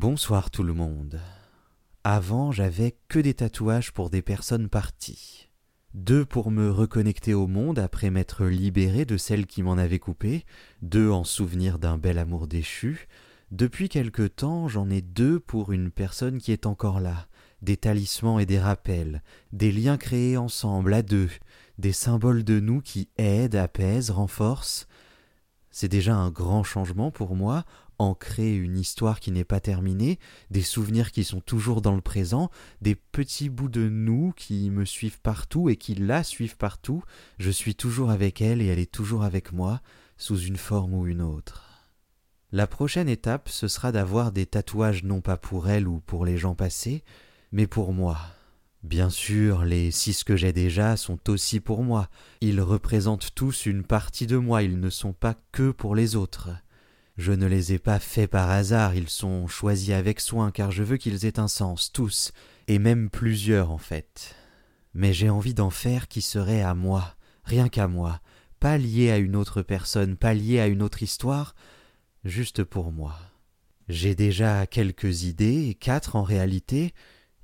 Bonsoir tout le monde. Avant, j'avais que des tatouages pour des personnes parties. Deux pour me reconnecter au monde après m'être libéré de celle qui m'en avait coupé, deux en souvenir d'un bel amour déchu. Depuis quelque temps, j'en ai deux pour une personne qui est encore là, des talismans et des rappels, des liens créés ensemble à deux, des symboles de nous qui aident, apaisent, renforcent. C'est déjà un grand changement pour moi, ancrer une histoire qui n'est pas terminée, des souvenirs qui sont toujours dans le présent, des petits bouts de nous qui me suivent partout et qui la suivent partout, je suis toujours avec elle et elle est toujours avec moi, sous une forme ou une autre. La prochaine étape, ce sera d'avoir des tatouages non pas pour elle ou pour les gens passés, mais pour moi. Bien sûr, les six que j'ai déjà sont aussi pour moi. Ils représentent tous une partie de moi, ils ne sont pas que pour les autres. Je ne les ai pas faits par hasard, ils sont choisis avec soin, car je veux qu'ils aient un sens, tous, et même plusieurs en fait. Mais j'ai envie d'en faire qui serait à moi, rien qu'à moi, pas lié à une autre personne, pas lié à une autre histoire, juste pour moi. J'ai déjà quelques idées, quatre en réalité,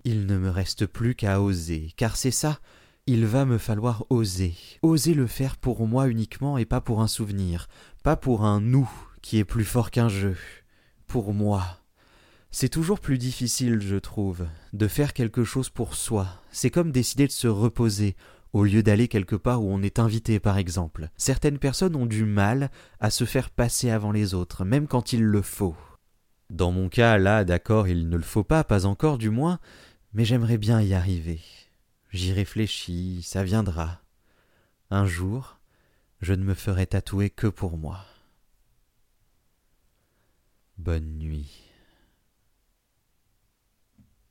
il ne me reste plus qu'à oser, car c'est ça, il va me falloir oser, oser le faire pour moi uniquement et pas pour un souvenir, pas pour un nous qui est plus fort qu'un jeu, pour moi. C'est toujours plus difficile, je trouve, de faire quelque chose pour soi. C'est comme décider de se reposer, au lieu d'aller quelque part où on est invité, par exemple. Certaines personnes ont du mal à se faire passer avant les autres, même quand il le faut. Dans mon cas, là, d'accord, il ne le faut pas, pas encore du moins, mais j'aimerais bien y arriver. J'y réfléchis, ça viendra. Un jour, je ne me ferai tatouer que pour moi. Bonne nuit.